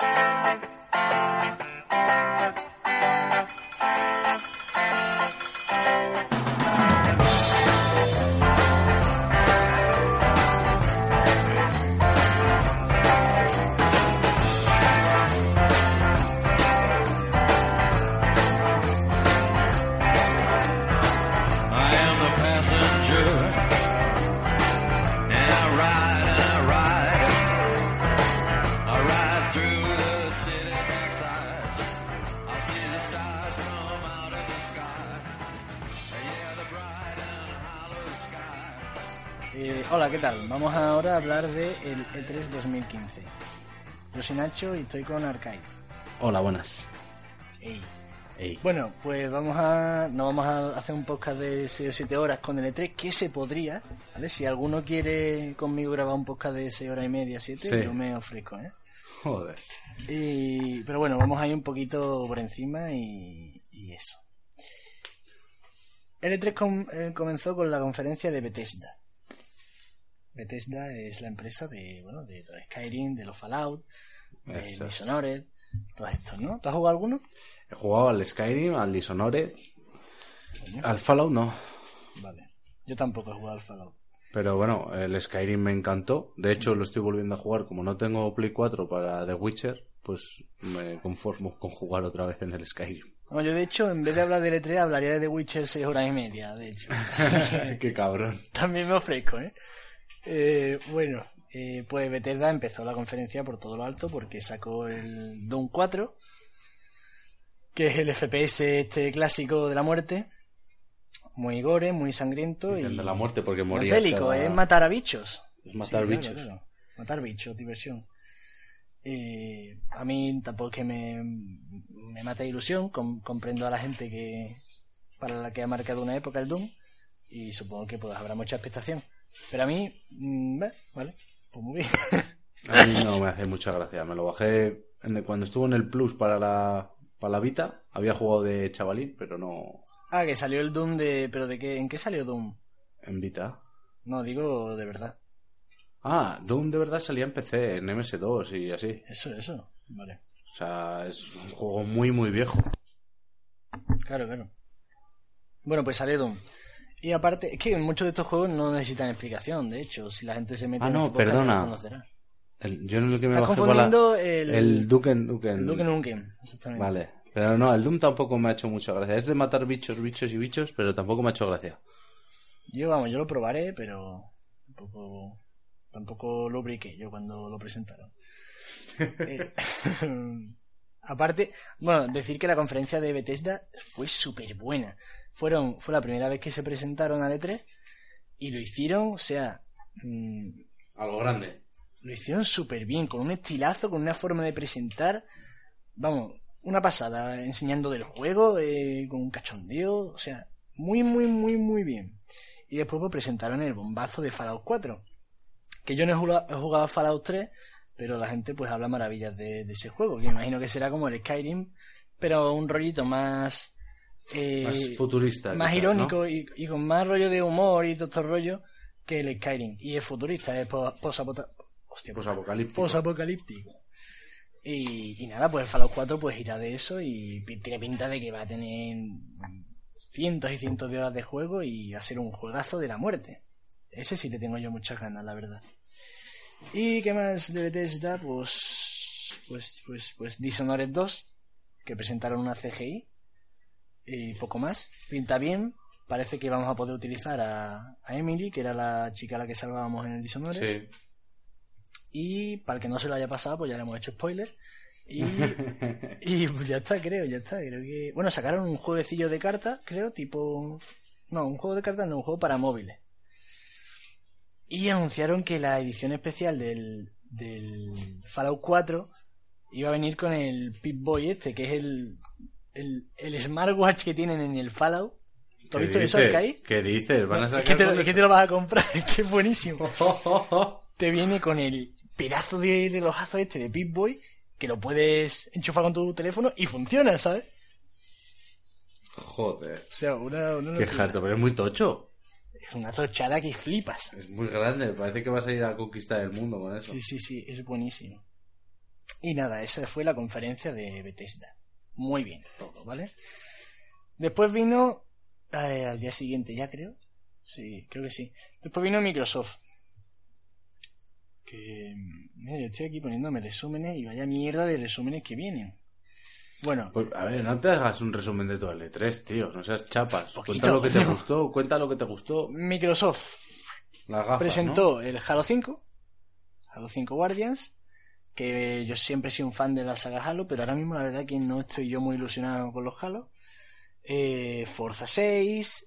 Thank you. Eh, hola, ¿qué tal? Vamos ahora a hablar de el E E3 2015. Yo soy Nacho y estoy con Arcade. Hola, buenas. Ey. Ey. Bueno, pues vamos a. No vamos a hacer un podcast de 6 o 7 horas con el E3, que se podría. ¿Vale? Si alguno quiere conmigo grabar un podcast de 6 horas y media, 7, Sí. yo me ofrezco, ¿eh? Joder. Y, pero bueno, vamos a ir un poquito por encima y, y eso. El E3 com- eh, comenzó con la conferencia de Bethesda. Bethesda es la empresa de, bueno, de los Skyrim, de los Fallout, de Eso. Dishonored, todos estos, ¿no? ¿Tú has jugado alguno? He jugado al Skyrim, al Dishonored, al Fallout no. Vale. Yo tampoco he jugado al Fallout. Pero bueno, el Skyrim me encantó. De hecho, lo estoy volviendo a jugar. Como no tengo Play 4 para The Witcher, pues me conformo con jugar otra vez en el Skyrim. No, yo de hecho, en vez de hablar del E3, hablaría de The Witcher 6 horas y media, de hecho. Qué cabrón. También me ofrezco, ¿eh? Eh, bueno, eh, pues Bethesda empezó la conferencia por todo lo alto porque sacó el Doom 4, que es el FPS este clásico de la muerte, muy gore, muy sangriento y de la muerte, porque no es bélico, cada- es matar a bichos. Es matar Sí, claro, bichos. claro. Matar bichos, diversión. Eh, a mí tampoco es que me, me mate ilusión, com- comprendo a la gente que para la que ha marcado una época el Doom y supongo que pues habrá mucha expectación. Pero a mí, mm, bah, vale, pues muy bien. A mí no me hace mucha gracia. Me lo bajé en cuando estuvo en el Plus para la, para la Vita. Había jugado de chavalín, pero no ah, que salió el Doom de... ¿Pero de qué? ¿En qué salió Doom? en Vita. No, digo de verdad. Ah, Doom de verdad salía en PC, en MS2 y así. Eso, eso. Vale. O sea, es un juego muy, muy viejo. Claro, claro. Bueno, pues salió Doom. Y aparte, es que muchos de estos juegos no necesitan explicación, de hecho, si la gente se mete Ah, en no, este perdona. lo conocerá. El- yo en el que me Estás fue la- confundiendo el, el Duken Nukem. el Duke Nukem, exactamente. Vale. Pero no, el Doom tampoco me ha hecho mucha gracia. Es de matar bichos, bichos y bichos, pero tampoco me ha hecho gracia. Yo, vamos, yo lo probaré, pero tampoco, tampoco lo ubiqué yo cuando lo presentaron. Eh, aparte, bueno, decir que la conferencia de Bethesda fue súper buena. Fueron, fue la primera vez que se presentaron al E3 y lo hicieron, o sea, mm, Algo grande. lo hicieron súper bien, con un estilazo, con una forma de presentar. Vamos, una pasada, enseñando del juego, eh, con un cachondeo, o sea, muy, muy, muy, muy bien. Y después pues, presentaron el bombazo de Fallout 4. Que yo no he jugado, he jugado a Fallout 3, pero la gente pues habla maravillas de, de ese juego, que imagino que será como el Skyrim, pero un rollito más... eh, Más futurista. más quizás, ¿no? irónico y, y con más rollo de humor y todo estos rollos que el Skyrim. Y es futurista, es hostia, Posapocalíptico. posapocalíptico. Y, y nada, pues el Fallout 4 pues irá de eso y tiene pinta de que va a tener cientos y cientos de horas de juego y va a ser un juegazo de la muerte. Ese sí te tengo yo muchas ganas, la verdad. ¿Y qué más de Bethesda? Pues, pues, pues, pues Dishonored 2, que presentaron una CGI y poco más. Pinta bien. Parece que vamos a poder utilizar a, a Emily, que era la chica a la que salvábamos en el Dishonored. Sí. Y para el que no se lo haya pasado, pues ya le hemos hecho spoiler. Y, y pues ya está, creo, ya está. Creo que. Bueno, sacaron un jueguecillo de cartas, creo, tipo. No, un juego de cartas, no, un juego para móviles. Y anunciaron que la edición especial del, del Fallout 4 iba a venir con el Pip-Boy este, que es el, el, el smartwatch que tienen en el Fallout. ¿Tú has visto ¿Qué eso? Arcade? ¿Qué dices? ¿Van a Es sacar que, te, lo- con es que te lo vas a comprar, es que es buenísimo. Te viene con el pedazo de relojazo este de Pip-Boy que lo puedes enchufar con tu teléfono y funciona, ¿sabes? Joder. O sea, una, una Qué jato, pero es muy tocho. Es una tochada que flipas. Es muy grande. Parece que vas a ir a conquistar el mundo con eso. Sí, sí, sí, es buenísimo. Y nada, esa fue la conferencia de Bethesda. Muy bien, todo, ¿vale? Después vino, eh, al día siguiente ya creo. Sí, creo que sí. Después vino Microsoft. Que, mira, yo estoy aquí poniéndome resúmenes y vaya mierda de resúmenes que vienen. Bueno, Pues, a ver, no te hagas un resumen de todo el E3, tío. No seas chapas. Poquito, Cuenta lo que te gustó. Cuenta lo que te gustó. Microsoft gafas, presentó el Halo 5, Halo 5 Guardians, que yo siempre he sido un fan de la saga Halo, pero ahora mismo la verdad que no estoy yo muy ilusionado con los Halo. Eh, Forza 6,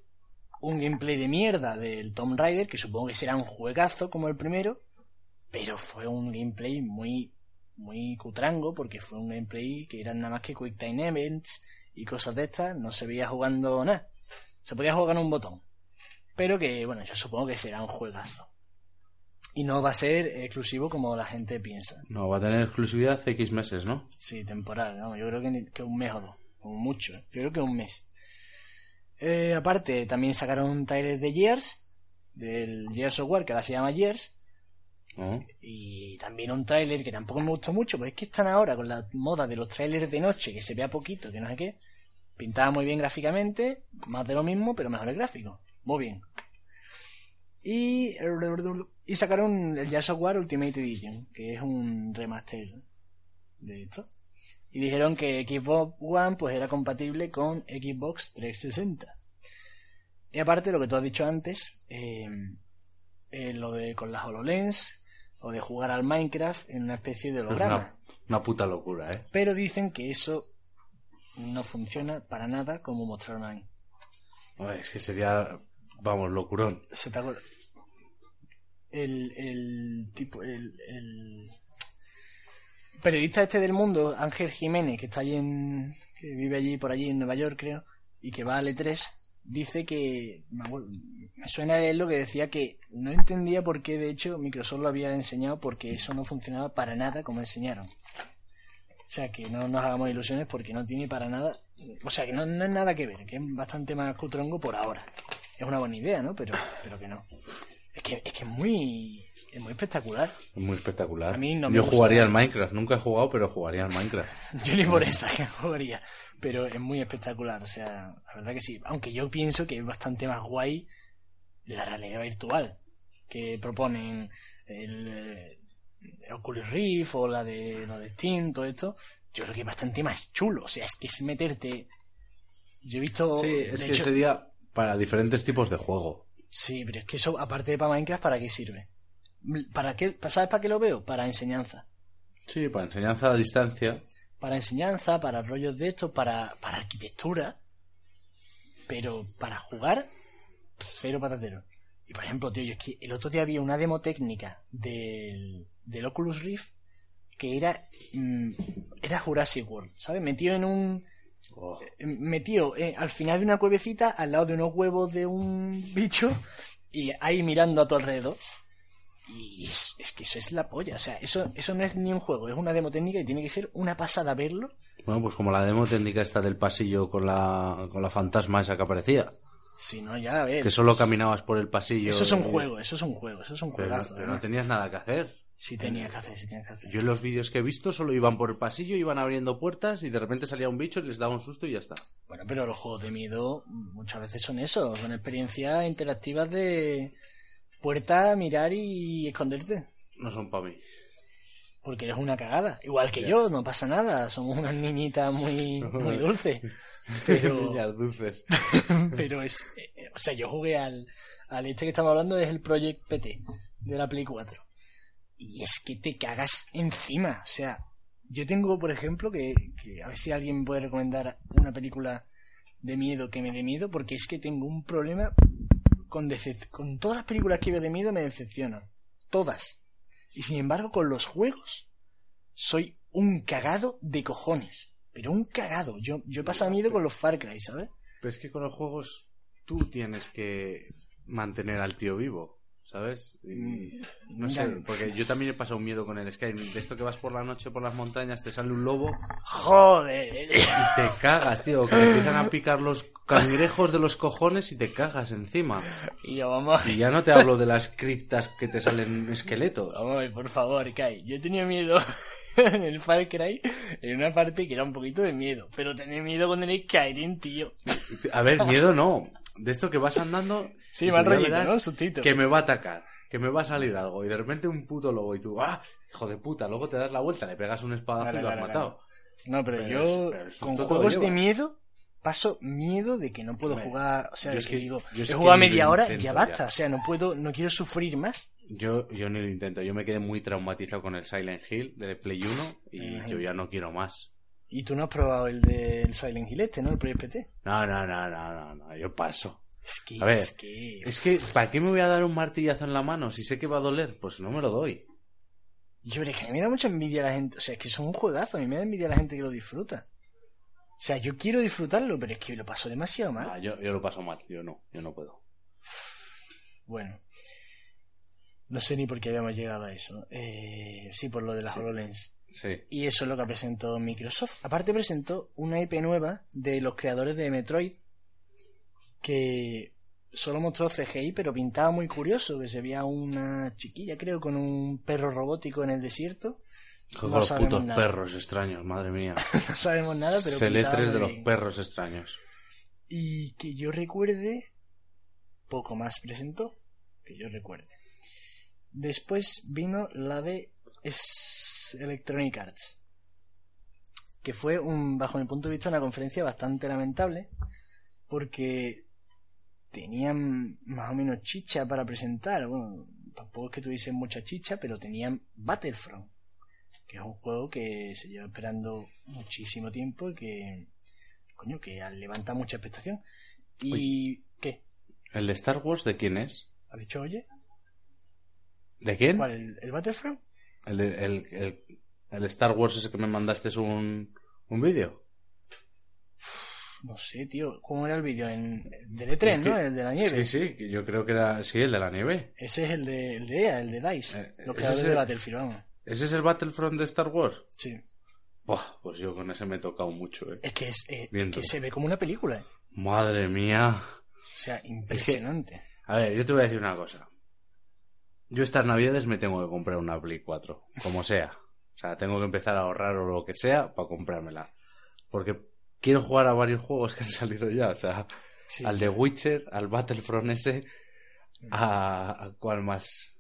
un gameplay de mierda del Tomb Raider, que supongo que será un juegazo como el primero, pero fue un gameplay muy, muy cutrango, porque fue un gameplay que eran nada más que Quick Time Events y cosas de estas, no se veía jugando nada. Se podía jugar en un botón. Pero que, bueno, yo supongo que será un juegazo. Y no va a ser exclusivo como la gente piensa. ¿no? No, va a tener exclusividad X meses, ¿no? Sí, temporal, vamos, yo creo que, ni- que un mes o dos, como mucho, yo creo que un mes. Eh, aparte, también sacaron un trailer de Gears, del Gears of War, que ahora se llama Gears, ¿No? y también un tráiler que tampoco me gustó mucho, pero es que están ahora con la moda de los trailers de noche, que se vea poquito, que no sé qué. Pintaba muy bien gráficamente, más de lo mismo, pero mejor el gráfico. Muy bien. Y, y sacaron el Gears of War Ultimate Edition, que es un remaster de esto. Y dijeron que Xbox One pues era compatible con Xbox 360. Y aparte lo que tú has dicho antes, eh, eh, lo de con las HoloLens o de jugar al Minecraft en una especie de Es holograma. una, una puta locura, ¿eh? Pero dicen que eso no funciona para nada como mostraron ahí. Es que sería, vamos, locurón. ¿Se te? El, el tipo, el, el periodista este del mundo, Ángel Jiménez, que está allí en, que vive allí por allí en Nueva York, creo, y que va al E3, dice que, me suena a él lo que decía que no entendía por qué de hecho Microsoft lo había enseñado porque eso no funcionaba para nada como enseñaron. O sea, que no nos hagamos ilusiones porque no tiene para nada, o sea, que no, no es nada que ver, que es bastante más cutrongo por ahora. Es una buena idea, ¿no? Pero, pero que no. Es que, es que muy, es muy espectacular. Es muy espectacular. A mí no me Yo gusta. jugaría al Minecraft. Nunca he jugado, pero jugaría al Minecraft. Yo ni por esa que jugaría. Pero es muy espectacular. O sea, la verdad que sí. Aunque yo pienso que es bastante más guay la realidad virtual que proponen el, eh, Oculus Rift o la de, lo de Steam, todo esto. Yo creo que es bastante más chulo. O sea, es que es meterte. Yo he visto. Sí, es que hecho- sería para diferentes tipos de juego. Sí, pero es que eso, aparte de para Minecraft, ¿para qué sirve? ¿Para qué? ¿Sabes para qué lo veo? Para enseñanza. Sí, para enseñanza a distancia. Para enseñanza, para rollos de esto, para, para arquitectura. Pero para jugar, cero patatero. Y por ejemplo, tío, yo es que el otro día había una demo técnica del, del Oculus Rift que era, mm, era Jurassic World, ¿sabes? Metido en un, Oh, metido eh, al final de una cuevecita al lado de unos huevos de un bicho y ahí mirando a tu alrededor. Y es, es que eso es la polla. O sea, eso, eso no es ni un juego, es una demo técnica y tiene que ser una pasada verlo. Bueno, pues como la demo técnica esta del pasillo con la, con la fantasma esa que aparecía. Si no, ya a ver. Que solo caminabas por el pasillo. Eso es un juego, eso es un juego, eso es un Pero, juegazo. pero no además. tenías nada que hacer. Sí tenía que hacer, sí tenía que hacer. Yo en los vídeos que he visto solo iban por el pasillo, iban abriendo puertas y de repente salía un bicho y les daba un susto y ya está. Bueno, pero los juegos de miedo muchas veces son eso, son experiencias interactivas de puerta, mirar y esconderte. No son para mí. Porque eres una cagada. Igual que yo, no pasa nada. Somos unas niñitas muy, muy dulces. Pero, Niñas dulces. pero es. eh, o sea, yo jugué al, al este que estamos hablando, es el Project PT de la Play 4. Y es que te cagas encima. O sea, yo tengo, por ejemplo, que, a ver si alguien puede recomendar una película de miedo que me dé miedo, porque es que tengo un problema con con todas las películas que veo de miedo me decepcionan. Todas. Y sin embargo, con los juegos, soy un cagado de cojones. Pero un cagado. Yo, yo he pasado miedo con los Far Cry, ¿sabes? Pero es que con los juegos tú tienes que mantener al tío vivo, ¿sabes? Y, Mm, no sé, porque yo también he pasado un miedo con el Skyrim. De esto que vas por la noche por las montañas, te sale un lobo Joder. y te cagas, tío. Que te empiezan a picar los cangrejos de los cojones y te cagas encima. Y yo, vamos. Y ya no te hablo de las criptas que te salen esqueletos. Vamos, por favor, Kai. Yo tenía miedo en el Far Cry, en una parte que era un poquito de miedo. Pero tenía miedo con el Skyrim, tío. A ver, miedo no. De esto que vas andando. Sí, ya rollito, ¿no? Que me va a atacar. Que me va a salir algo. Y de repente un puto lobo. Y tú, ¡ah! Hijo de puta. Luego te das la vuelta, le pegas un espadazo y lo has matado. No, pero, Pero yo pero con juegos de miedo paso miedo de que no puedo jugar, o sea, yo es que que- digo, yo he jugado media hora y ya ya. basta, o sea, no puedo, no quiero sufrir más. Yo, yo ni lo intento. Yo me quedé muy traumatizado con el Silent Hill de Play 1 y yo ya no quiero más. Y tú no has probado el del Silent Hill este, ¿no? El PT. No, no, no, no, no, no. Yo paso. Es que, A ver, es que... Es que, ¿para qué me voy a dar un martillazo en la mano si sé que va a doler? Pues no me lo doy. Yo, pero es que a mí me da mucha envidia la gente, o sea, es que son un juegazo, a mí me da envidia la gente que lo disfruta. O sea, yo quiero disfrutarlo, pero es que lo paso demasiado mal. Ah, yo, yo lo paso mal. Yo no, yo no puedo. Bueno. No sé ni por qué habíamos llegado a eso. Eh, sí, por lo de la Sí. HoloLens. Sí. Y eso es lo que presentó Microsoft. Aparte presentó una IP nueva de los creadores de Metroid que solo mostró CGI pero pintaba muy curioso, que se veía una chiquilla creo con un perro robótico en el desierto. No los putos nada. perros extraños, madre mía. No sabemos nada, pero Celetres de los perros extraños. Y que yo recuerde, poco más presentó, que yo recuerde. Después vino la de Electronic Arts, que fue, un, bajo mi punto de vista, una conferencia bastante lamentable, porque tenían más o menos chicha para presentar. Bueno, tampoco es que tuviesen mucha chicha, pero tenían Battlefront, que es un juego que se lleva esperando muchísimo tiempo y que, coño, que levanta mucha expectación. ¿Y qué? ¿El de Star Wars de quién es? ¿Has dicho, oye? ¿De quién? ¿Cuál? ¿El, el Battlefront? El, de- el, el, el Star Wars ese que me mandaste es un, un vídeo. No sé, tío. ¿Cómo era el vídeo? En, del E3, Es que- ¿no? El de la nieve. Sí, sí, que yo creo que era, sí, el de la nieve. Ese es el de, el de EA, el de DICE. Eh, ese creadores es de el- Battlefield, vamos. ¿Ese es el Battlefront de Star Wars? Sí. Buah, pues yo con ese me he tocado mucho, eh. Es que, es, eh, que se ve como una película. eh. Madre mía. O sea, impresionante. A ver, yo te voy a decir una cosa. Yo estas navidades me tengo que comprar una Play 4, como sea. O sea, tengo que empezar a ahorrar o lo que sea para comprármela. Porque quiero jugar a varios juegos que han salido ya. O sea, Sí, al de Witcher, al Battlefront ese, a, a cuál más.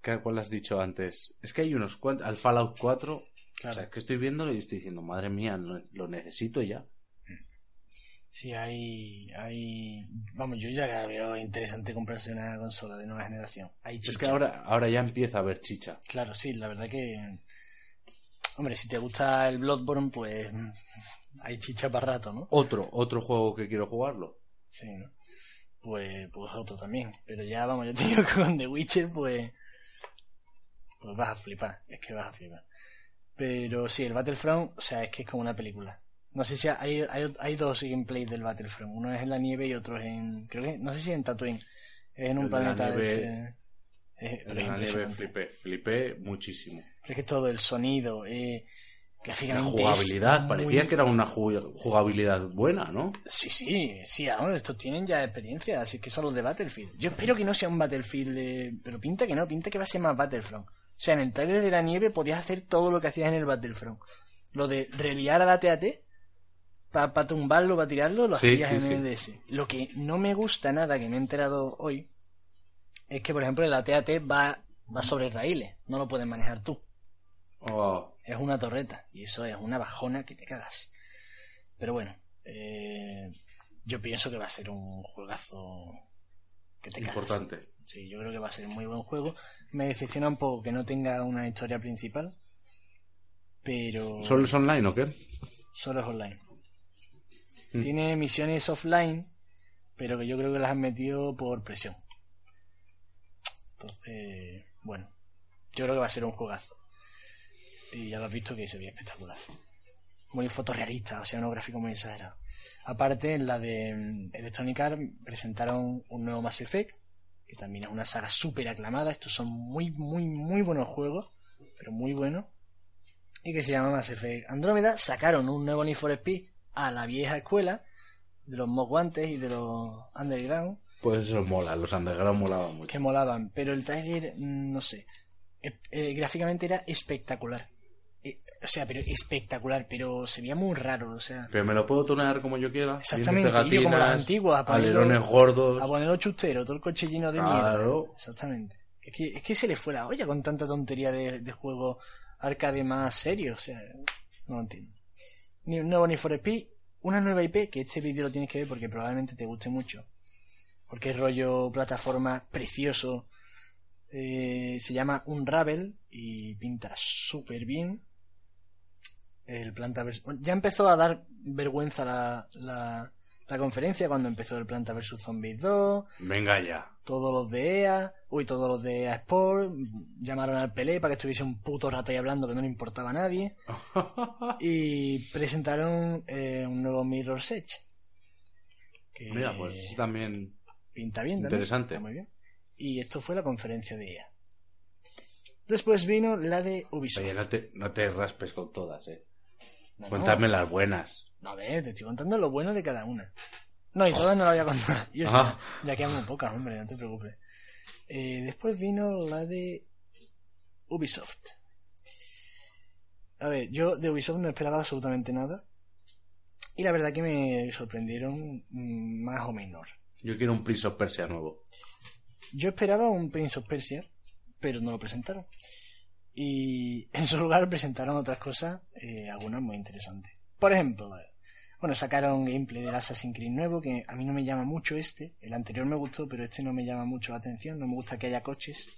¿Qué- ¿Cuál has dicho antes? Es que hay unos cuantos. Al Fallout 4. Claro. O sea, es que estoy viéndolo y estoy diciendo, madre mía, lo, lo necesito ya. Sí, hay, hay... Vamos, yo ya veo interesante comprarse una consola de nueva generación. Hay Es que ahora, ahora ya empieza a haber chicha. Claro, sí, la verdad que... Hombre, si te gusta el Bloodborne, pues... Hay chicha para rato, ¿no? Otro, otro juego que quiero jugarlo. Sí, ¿no? Pues, pues otro también. Pero ya, vamos, yo te digo que con The Witcher, pues... Pues vas a flipar. Es que vas a flipar. Pero sí, el Battlefront, o sea, es que es como una película. No sé si hay, hay, hay dos gameplays del Battlefront. Uno es en la nieve y otro es en... Creo que... No sé si en Tatooine. Es en un El de la planeta de este... pero En la nieve flipé, flipé muchísimo. Es que todo el sonido, eh, La jugabilidad, es parecía muy- que era una ju- jugabilidad buena, ¿no? Sí, sí, sí, vamos, estos tienen ya experiencia, así que son los de Battlefield. Yo espero que no sea un Battlefield de... Pero pinta que no, pinta que va a ser más Battlefront. O sea, en el trailer de la nieve podías hacer todo lo que hacías en el Battlefront. Lo de reliar a la TAT para tumbarlo, para tirarlo, lo Sí, hacías sí, en sí. el DS. Lo que no me gusta nada, que me he enterado hoy, es que, por ejemplo, la TAT va, va sobre raíles, no lo puedes manejar tú. Oh, Es una torreta. Y eso es una bajona que te cagas. Pero bueno, eh, yo pienso que va a ser un juegazo que te cagas. importante. Sí, yo creo que va a ser un muy buen juego. Me decepciona un poco que no tenga una historia principal. Pero ¿Solo es online o qué? solo es online. Mm. Tiene misiones offline, pero que yo creo que las han metido por presión. Entonces, bueno. Yo creo que va a ser un juegazo. Y ya lo has visto que se veía espectacular. Muy fotorrealista, o sea, unos gráficos muy exagerados. Aparte, en la de mm, Electronic Arts presentaron un nuevo Mass Effect, que también es una saga súper aclamada. Estos son muy, muy, muy buenos juegos, pero muy buenos. Y que se llama Mass Effect Andrómeda. Sacaron un nuevo Need for Speed a la vieja escuela, de los Mock Guantes y de los Underground, Pues eso mola, los underground molaban mucho. que molaban. Pero el tráiler, mm, no sé, eh, eh, gráficamente era espectacular. Eh, o sea, pero espectacular, pero se veía muy raro, o sea... Pero me lo puedo tunear como yo quiera. Exactamente, yo como las antiguas, a ponerlo- gordos. A ponerlo chustero, todo el coche lleno de Claro. mierda. Exactamente. Es que, es que se le fue la olla con tanta tontería de, de juego arcade más serio. O sea, no lo entiendo. Ni un nuevo Need for Speed, una nueva IP, que este vídeo lo tienes que ver porque probablemente te guste mucho. Porque es rollo plataforma precioso. Eh, se llama Unravel y pinta súper bien. El Planta vs. Ya empezó a dar vergüenza la, la, la conferencia cuando empezó el Planta vs. Zombies 2 Venga ya. todos los de EA, uy, todos los de EA Sport, llamaron al Pelé para que estuviese un puto rato ahí hablando que no le importaba a nadie, y presentaron eh, un nuevo Mirror's Edge. Que Mira, pues también. Pinta bien, también, interesante. está muy bien. Y esto fue la conferencia de EA. Después vino la de Ubisoft. Oye, no te, no te raspes con todas, eh. No, no. Cuéntame las buenas. No, a ver, te estoy contando lo bueno de cada una. No, y todas no las voy a contar. Yo Ah. sé, ya quedan muy pocas, hombre, no te preocupes. Eh, después vino la de Ubisoft. A ver, yo de Ubisoft no esperaba absolutamente nada. Y la verdad que me sorprendieron mm, más o menos. Yo quiero un Prince of Persia nuevo. Yo esperaba un Prince of Persia, pero no lo presentaron. Y en su lugar presentaron otras cosas, eh, algunas muy interesantes. Por ejemplo, eh, bueno, sacaron gameplay del Assassin's Creed nuevo, que a mí no me llama mucho este. El anterior me gustó, pero este no me llama mucho la atención. No me gusta que haya coches.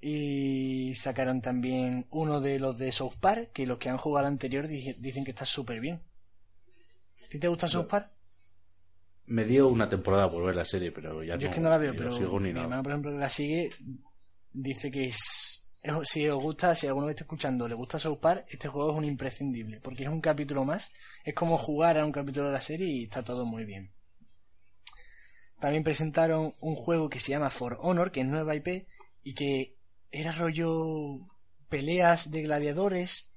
Y sacaron también uno de los de South Park, que los que han jugado al anterior dicen que está súper bien. ¿A ti te gusta South Park? Me dio una temporada por ver la serie, pero ya Yo no. es que no la veo, pero sigo ni mi hermano, por ejemplo, que la sigue, dice que es, es- si os gusta, si alguno que esté escuchando le gusta South Park, este juego es un imprescindible, porque es un capítulo más, es como jugar a un capítulo de la serie y está todo muy bien. También presentaron un juego que se llama For Honor, que es nueva IP, y que era rollo peleas de gladiadores,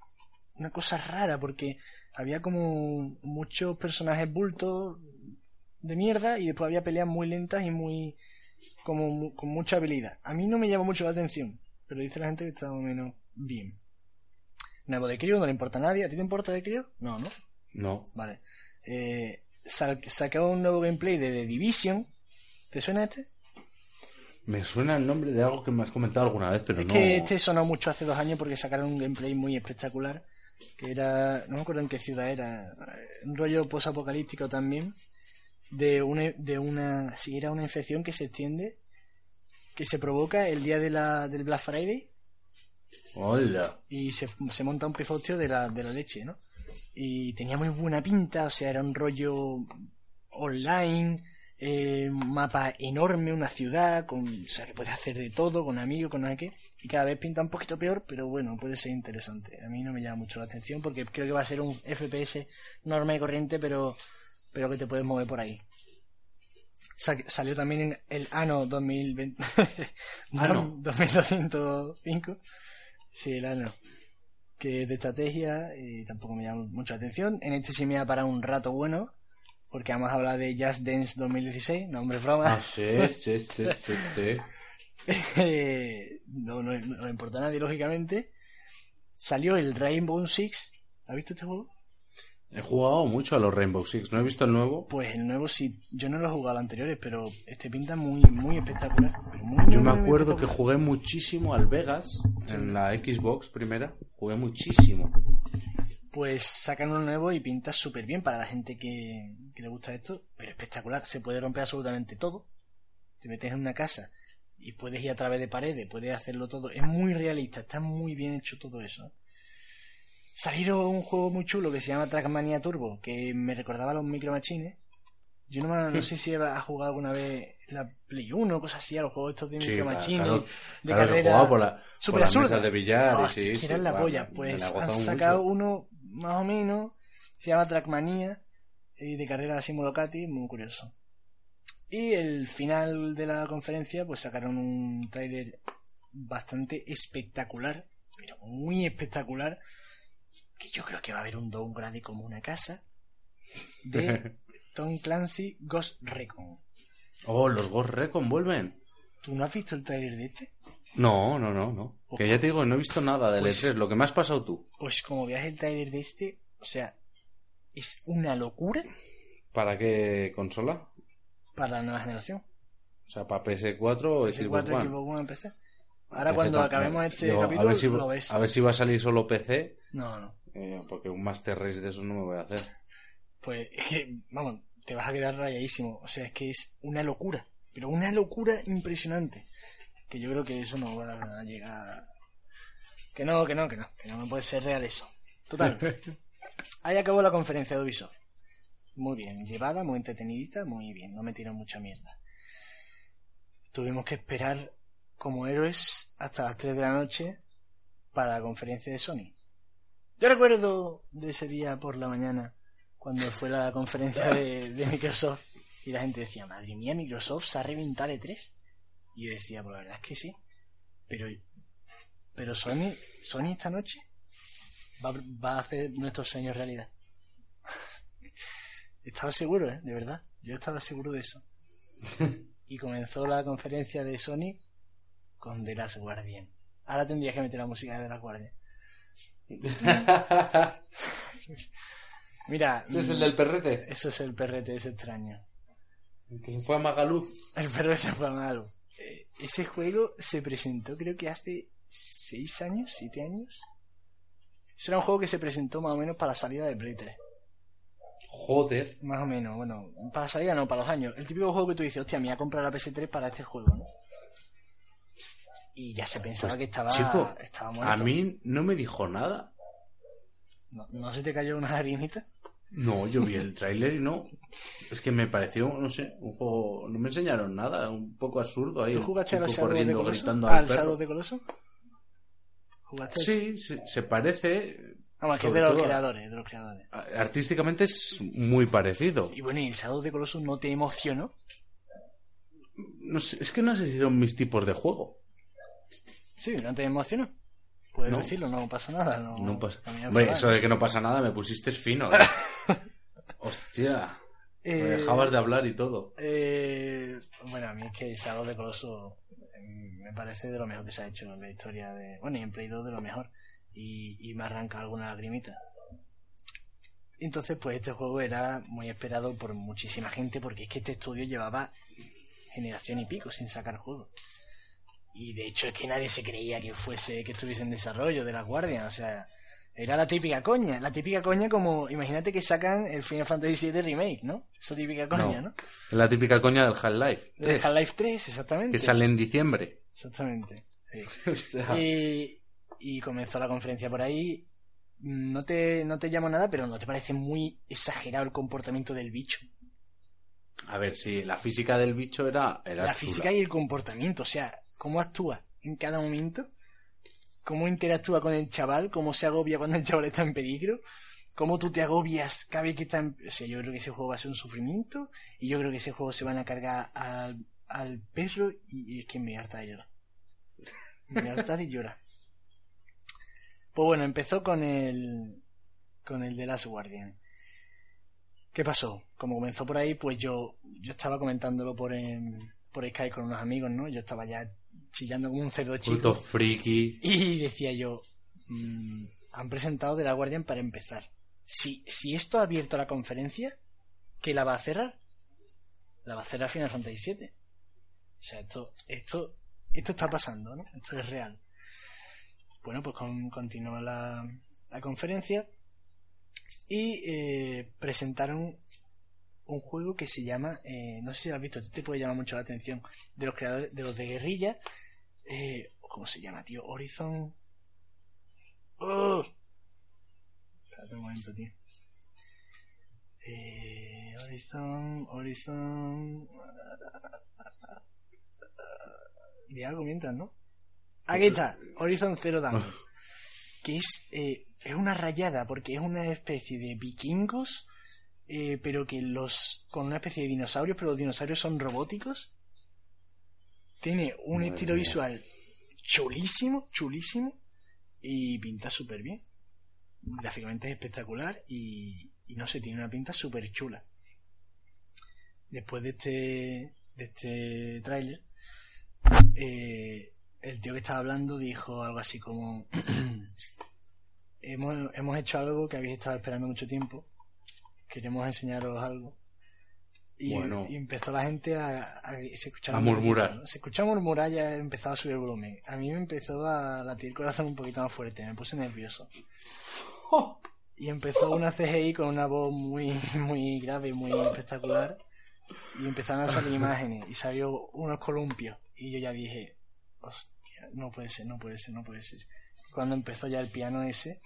una cosa rara, porque había como muchos personajes bultos de mierda y después había peleas muy lentas y muy como mu- con mucha habilidad. A mí no me llama mucho la atención, pero dice la gente que está más o menos bien. Nuevo de Crio, no le importa a nadie. ¿A ti te importa de Crio? No, ¿no? No. Vale. Eh, un nuevo gameplay de The Division. ¿Te suena este? Me suena el nombre de algo que me has comentado alguna vez, pero es no. que este sonó mucho hace dos años porque sacaron un gameplay muy espectacular. Que era. No me acuerdo en qué ciudad era. Un rollo posapocalíptico también. De una. De una si era una infección que se extiende. Que se provoca el día de la, del Black Friday. Hola. y se, se monta un pifostio de la, de la leche, ¿no? Y tenía muy buena pinta, o sea, era un rollo online, eh, un mapa enorme, una ciudad, con, o sea, que puedes hacer de todo, con amigos, con qué, y cada vez pinta un poquito peor, pero bueno, puede ser interesante. A mí no me llama mucho la atención porque creo que va a ser un FPS normal y corriente, pero, pero que te puedes mover por ahí. Sa- salió también en el ANO 2020, Ano. 2205. Sí, el ano. Que es de estrategia y tampoco me llama mucho la atención. En este sí me ha parado un rato bueno. Porque vamos a hablar de Just Dance 2016. No, hombre, es broma. Ah, sí, sí, sí, sí, sí. No, no, no importa a nadie, lógicamente. Salió el Rainbow Six. ¿Has visto este juego? He jugado mucho a los Rainbow Six. No he visto el nuevo. Pues el nuevo sí. Yo no lo he jugado a los anteriores, pero este pinta muy, muy espectacular. Muy, Yo me muy acuerdo que jugué muchísimo al Vegas en la Xbox primera. Jugué muchísimo. Pues sacan uno nuevo y pinta súper bien para la gente que, que le gusta esto, pero espectacular. Se puede romper absolutamente todo. Te metes en una casa y puedes ir a través de paredes, puedes hacerlo todo. Es muy realista, está muy bien hecho todo eso. Salieron un juego muy chulo que se llama Trackmania Turbo, que me recordaba a los Micro Machines. Yo no, no sé si has jugado alguna vez la Play 1, cosas así, a los juegos estos de Sí, Micro claro. de Claro, carrera. jugaba por la- absurda. de billar sí, sí, la polla. Pues han sacado mucho. uno más o menos, se llama Trackmania, y de carrera Simulocati, muy curioso. Y el final de la conferencia, pues sacaron un tráiler bastante espectacular, pero muy espectacular, que yo creo que va a haber un downgrade como una casa, de Tom Clancy Ghost Recon. Oh, los Ghost Recon vuelven. ¿Tú no has visto el tráiler de este? No, no, no, no. Que ya te digo, no he visto nada del Pues- E3. Lo que me has pasado tú. Pues como veas el tráiler de este, o sea, es una locura ¿Para qué consola? para la nueva generación. O sea, para PS4 o PS4, Xbox One. Xbox One, PC. Ahora PC cuando acabemos este Digo, capítulo a ver, si, lo ves. a ver si va a salir solo PC. No, no. Eh, porque un Master Race de esos no me voy a hacer. Pues es que, vamos, te vas a quedar rayadísimo. O sea, es que es una locura. Pero una locura impresionante. Que yo creo que eso no va a llegar. Que no, que no, que no. Que no me puede ser real eso. Total. Ahí acabó la conferencia de Ubisoft. Muy bien, llevada, muy entretenidita, muy bien. No me tiran mucha mierda. Tuvimos que esperar como héroes hasta las 3 de la noche para la conferencia de Sony. Yo recuerdo de ese día por la mañana, cuando fue la conferencia de, de Microsoft, y la gente decía, madre mía, Microsoft se ha reventado E3. Y yo decía, pues la verdad es que sí. Pero, pero Sony, Sony esta noche va, va a hacer nuestros sueños realidad. estaba seguro, ¿eh? De verdad. Yo estaba seguro de eso. y comenzó la conferencia de Sony con The Last Guardian. Ahora tendrías que meter la música de The Last Guardian. Mira, ¿Ese es el mm, del perrete? eso es el perrete, es extraño. El que se fue a Magaluf. El perro se fue malo. Eh, ese juego se presentó creo que hace 6 años, 7 años. Eso era un juego que se presentó más o menos para la salida de Play 3. Joder. Más o menos, bueno, para la salida no, para los años. El típico juego que tú dices, hostia, me voy a comprar la PS3 para este juego, ¿no? Y ya se pensaba Pues, que estaba, chico, estaba muerto. A mí no me dijo nada. ¿No, ¿No se te cayó una lagrimita? No, yo vi el tráiler y no. Es que me pareció, no sé, un juego... No me enseñaron nada, un poco absurdo ahí. ¿Tú jugaste a chico los Shadows de corriendo, Colossus? gritando ¿Al al perro. De Colossus? ¿Jugaste? al- Sí, se, parece... Vamos, que es de los creadores, de los creadores. Artísticamente es muy parecido. Y bueno, ¿y el Shadow de Colossus no te emocionó? No sé, es que no sé si son mis tipos de juego. Sí, ¿no te emocionó? Puedes No. decirlo, no pasa nada. No, No pasa. Hombre, eso de que no pasa nada me pusiste fino. ¿eh? Hostia. Me Eh, dejabas de hablar y todo. eh, bueno, a mí es que Shadow de Colossus mm, me parece de lo mejor que se ha hecho en la historia de... Bueno, y en Play 2 de lo mejor. Y, y me arranca alguna lagrimita. Entonces, pues este juego era muy esperado por muchísima gente porque es que este estudio llevaba generación y pico sin sacar juego. Y de hecho es que nadie se creía que fuese, que estuviese en desarrollo de las guardias, o sea, era la típica coña, la típica coña como, imagínate que sacan el Final Fantasy VII Remake, ¿no? Esa típica coña, ¿no? Es la típica coña del Half-Life. El 3, Half-Life 3, exactamente. Que sale en diciembre. Exactamente. sí. O sea, Y, y comenzó la conferencia por ahí. No te, no te llamo nada, pero ¿no te parece muy exagerado el comportamiento del bicho? A ver, sí, la física del bicho era. era la chula. física y el comportamiento, o sea, cómo actúa en cada momento, cómo interactúa con el chaval, cómo se agobia cuando el chaval está en peligro, cómo tú te agobias cada vez que está en... O sea, yo creo que ese juego va a ser un sufrimiento y yo creo que ese juego se van a cargar al, al perro y, es que me harta de llorar. Me harta de llorar. Pues bueno, empezó con el... con el de Last Guardian. ¿Qué pasó? Como comenzó por ahí, pues yo, yo estaba comentándolo por, em, por Skype con unos amigos, ¿no? Yo estaba ya chillando como un cerdo chico. Puto friki. Y decía yo, mm, han presentado de la Guardian para empezar. Si, si esto ha abierto la conferencia, ¿qué la va a cerrar? La va a cerrar Final Fantasy VII. O sea, esto, esto, esto está pasando, ¿no? Esto es real. Bueno, pues con, continuó la, la conferencia y eh, presentaron un juego que se llama, eh, no sé si lo has visto, te puede llamar mucho la atención, de los creadores, de los de Guerrilla, eh, ¿cómo se llama, tío? Horizon. ¡Oh! Espérate un momento, tío. Eh, Horizon, Horizon. di algo mientras, ¿no? Aquí está, Horizon Zero Dawn. que es, eh, es una rayada, porque es una especie de vikingos, eh, pero que los. con una especie de dinosaurios, pero los dinosaurios son robóticos. Tiene un Madre estilo mía. visual chulísimo, chulísimo, y pinta súper bien. Gráficamente es espectacular y, y no sé, tiene una pinta súper chula. Después de este, de este tráiler, eh, el tío que estaba hablando dijo algo así como hemos, hemos hecho algo que habéis estado esperando mucho tiempo queremos enseñaros algo y, Bueno. y empezó la gente a, a- se escuchaba A un poquito, murmurar. ¿no? se escuchaba murmurar ya empezaba a subir el volumen a mí me empezó a latir el corazón un poquito más fuerte me puse nervioso y empezó una CGI con una voz muy muy grave muy espectacular y empezaron a salir imágenes y salió unos columpios y yo ya dije hostia no puede ser no puede ser no puede ser cuando empezó ya el piano ese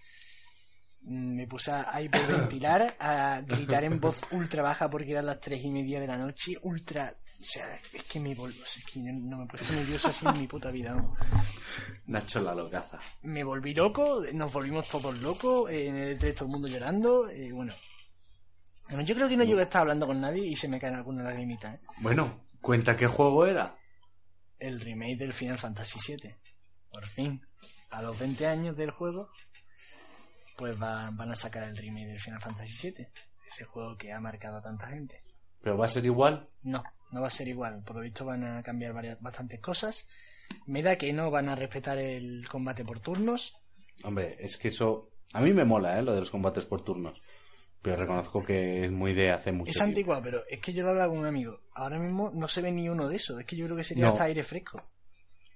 me puse a, hiperventilar a gritar en voz ultra baja porque eran las tres y media de la noche ultra o sea es que me volví es que no me he puesto nervioso así en mi puta vida ¿no? Nacho la locaza. me volví loco, nos volvimos todos locos, eh, en el E3 todo el mundo llorando, eh, bueno. Bueno, Yo creo que no llego a estar hablando con nadie y se me caen algunas lagrimitas. ¿eh? Bueno, cuenta qué juego era. El remake del Final Fantasy VII. Por fin. A los 20 años del juego, pues va- van a sacar el remake del Final Fantasy VII. Ese juego que ha marcado a tanta gente. Pero va a ser igual. No, no va a ser igual. Por lo visto van a cambiar varias, bastantes cosas. Me da que no van a respetar el combate por turnos. Hombre, es que eso. A mí me mola, ¿eh? Lo de los combates por turnos. Pero reconozco que es muy de hace mucho Es anticuado, pero es que yo lo hablaba con un amigo. Ahora mismo no se ve ni uno de esos. Es que yo creo que sería No. hasta aire fresco.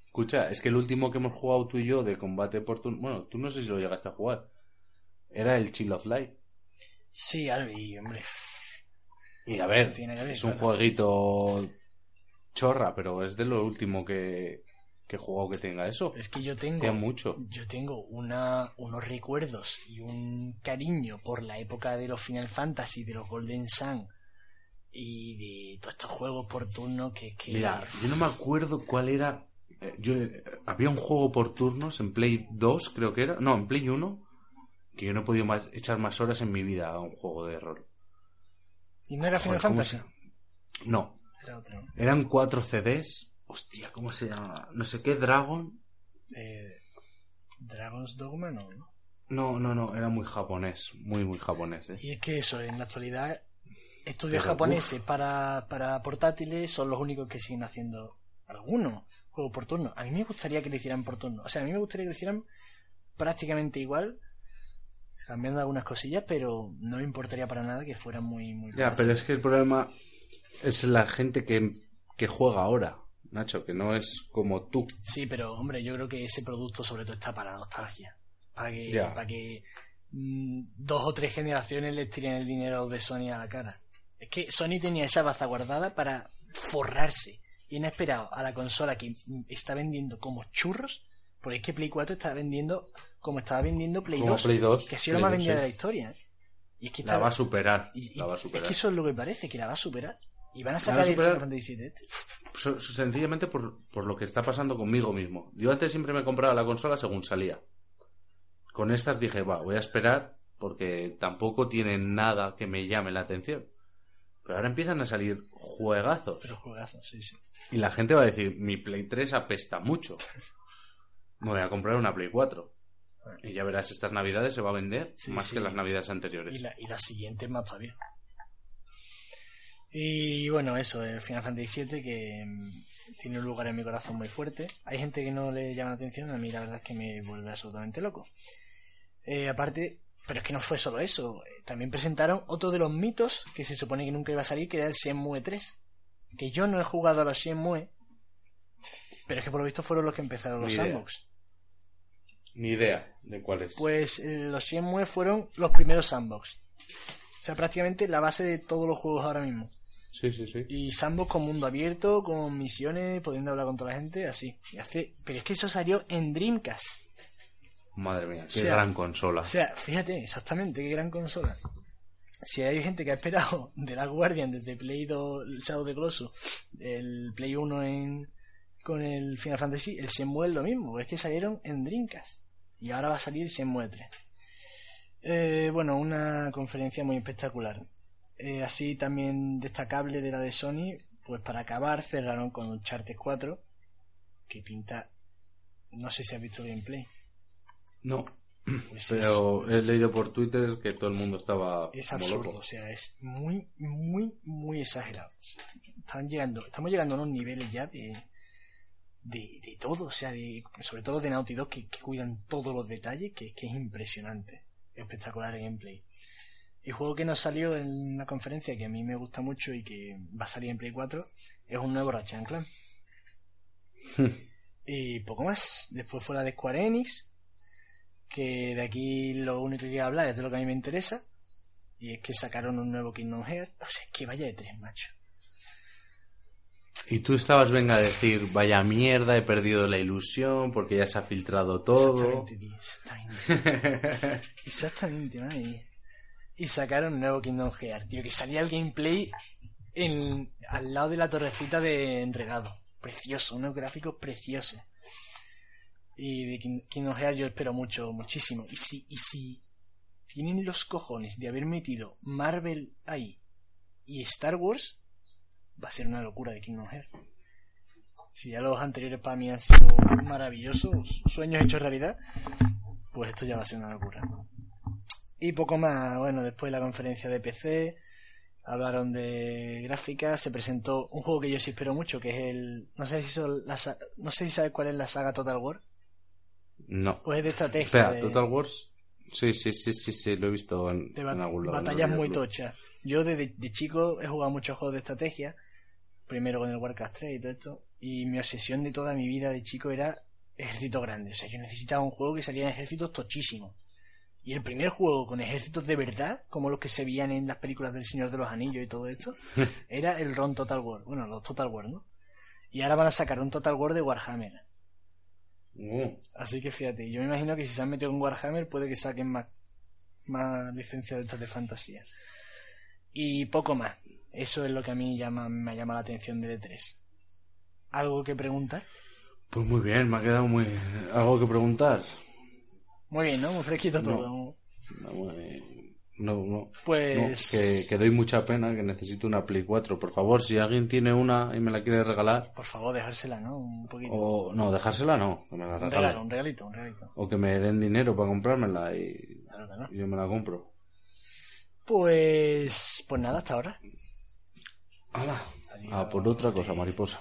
Escucha, es que el último que hemos jugado tú y yo de combate por turnos. Bueno, tú no sé si lo llegaste a jugar. Era el Chill of Light. Sí, y hombre. Y a ver, Tiene que ver, es un claro. jueguito chorra, pero es de lo último que, que he jugado que tenga eso. Es que yo tengo. Hacía mucho. Yo tengo una, unos recuerdos y un cariño por la época de los Final Fantasy, de los Golden Sun y de todos estos juegos por turno que, que Mira, yo no me acuerdo cuál era. eh, Yo, eh, había un juego por turnos en Play 2, creo que era. No, en Play 1. Que yo no he podido más, echar más horas en mi vida a un juego de rol. y no era Final Joder, ¿cómo Fantasy. se- No, Era otro. eran cuatro CDs. Hostia, ¿cómo se llama? No sé qué, Dragon. Eh, Dragon's Dogma no, ¿no? No, no, no, era muy japonés. Muy, muy japonés. ¿eh? Y es que eso, en la actualidad, estudios Pero, japoneses para, para portátiles son los únicos que siguen haciendo algunos juegos por turno. A mí me gustaría que lo hicieran por turno. O sea, a mí me gustaría que lo hicieran prácticamente igual, cambiando algunas cosillas, pero no me importaría para nada que fueran muy, muy Ya, pero es que el problema es la gente que, que juega ahora, Nacho, que no es como tú. Sí, pero hombre, yo creo que ese producto sobre todo está para la nostalgia. Para que, Ya. para que mm, dos o tres generaciones les tiren el dinero de Sony a la cara. Es que Sony tenía esa baza guardada para forrarse. Y esperado a la consola que está vendiendo como churros. Porque es que Play 4 está vendiendo como estaba vendiendo Play Como 2. Play 2, que ha sido la más 2, vendida de la historia. ¿eh? Y es que La va a superar. y- y- la va a es que eso es lo que parece, que la va a superar. Y van a sacar el. Final Fantasy VII Sencillamente por, por lo que está pasando conmigo mismo. Yo antes siempre me compraba la consola según salía. Con estas dije, va, voy a esperar porque tampoco tienen nada que me llame la atención. Pero ahora empiezan a salir juegazos. Pero juegazo, sí, sí. Y la gente va a decir, mi Play 3 apesta mucho. Me voy a comprar una Play 4. Y ya verás, estas navidades se va a vender Sí, más sí. que las navidades anteriores. Y la, y la siguiente más todavía. Y bueno, eso, el Final Fantasy VII que mm, tiene un lugar en mi corazón muy fuerte. Hay gente que no le llama la atención, a mí la verdad es que me vuelve absolutamente loco. Eh, aparte, pero es que no fue solo eso, eh, también presentaron otro de los mitos que se supone que nunca iba a salir, que era el Shenmue 3. Que yo no he jugado a los Shenmue, pero es que por lo visto fueron los que empezaron los sandbox. Ni idea de cuál es. Pues eh, los Shenmue fueron los primeros sandbox. O sea, prácticamente la base de todos los juegos ahora mismo. Sí, sí, sí. Y sandbox con mundo abierto, con misiones, pudiendo hablar con toda la gente, así. Y hace... Pero es que eso salió en Dreamcast. Madre mía, qué O sea, gran consola. O sea, fíjate, exactamente, qué gran consola. Si hay gente que ha esperado de la Guardian desde Play 2, el Shadow de Colossus, el Play 1 en con el Final Fantasy, el Shenmue es lo mismo, es que salieron en Drinkas. Y ahora va a salir Shenmue 3. Eh, bueno, una conferencia muy espectacular. Eh, así también destacable de la de Sony, pues para acabar cerraron con Uncharted 4, que pinta... No sé si has visto el gameplay. No. Pues Pero he leído por Twitter que todo el mundo estaba es como absurdo, loco. o sea, es muy, muy, muy exagerado. Están llegando, estamos llegando a unos niveles ya de, de, de todo, o sea, de, sobre todo de Naughty Dog que, que cuidan todos los detalles, que, que es impresionante, espectacular el gameplay. El juego que nos salió en una conferencia que a mí me gusta mucho y que va a salir en Play 4 es un nuevo Ratchet Clank. y poco más. Después fue la de Square Enix, que de aquí lo único que voy a hablar es de lo que a mí me interesa. Y es que sacaron un nuevo Kingdom Hearts. O sea, es que vaya de tres, macho. Y tú estabas, venga, a decir, vaya mierda, he perdido la ilusión porque ya se ha filtrado todo. Exactamente, tío. Exactamente. Exactamente, madre mía. Y sacaron un nuevo Kingdom Hearts, tío. Que salía el gameplay en, al lado de la torrecita de Enredado. Precioso, unos gráficos preciosos. Y de King- Kingdom Hearts yo espero mucho, muchísimo. Y si, y si tienen los cojones de haber metido Marvel ahí y Star Wars, va a ser una locura de Kingdom Hearts. Si ya los anteriores para mí han sido maravillosos, sueños hechos realidad, pues esto ya va a ser una locura. Y poco más, bueno, después la conferencia de PC, hablaron de gráficas, se presentó un juego que yo sí espero mucho, que es el, no sé si son la no sé si sabes cuál es la saga Total War, No. pues es de estrategia, Espera, de, Total Wars. Sí, sí, sí, sí, sí, lo he visto en, de algún lado. batallas muy tochas. Yo desde de chico he jugado muchos juegos de estrategia, primero con el Warcraft 3 y todo esto, y mi obsesión de toda mi vida de chico era ejército grande. O sea, yo necesitaba un juego que salía en ejércitos tochísimos. Y el primer juego con ejércitos de verdad, como los que se veían en las películas del Señor de los Anillos y todo esto, era el RON Total War. Bueno, los Total War, ¿no? Y ahora van a sacar un Total War de Warhammer. Mm. Así que fíjate, yo me imagino que si se han metido en Warhammer puede que saquen más, más licencias de estas de fantasía. Y poco más. Eso es lo que a mí llama, me llama la atención del E3. ¿Algo que preguntar? Pues muy bien, me ha quedado muy... ¿Algo que preguntar? Muy bien, ¿no? Muy fresquito No. todo. No, muy- no, no. No, Pues... que, que doy mucha pena, que necesito una Play 4. Por favor, si alguien tiene una y me la quiere regalar, Por favor, dejársela, ¿no? Un poquito. o no, dejársela no, que me la un regalo, un regalito, un regalito. O que me den dinero para comprármela y, Claro que no. y yo me la compro. Pues... Pues nada, hasta ahora. ¡Hala! Adiós. A por otra cosa, mariposa.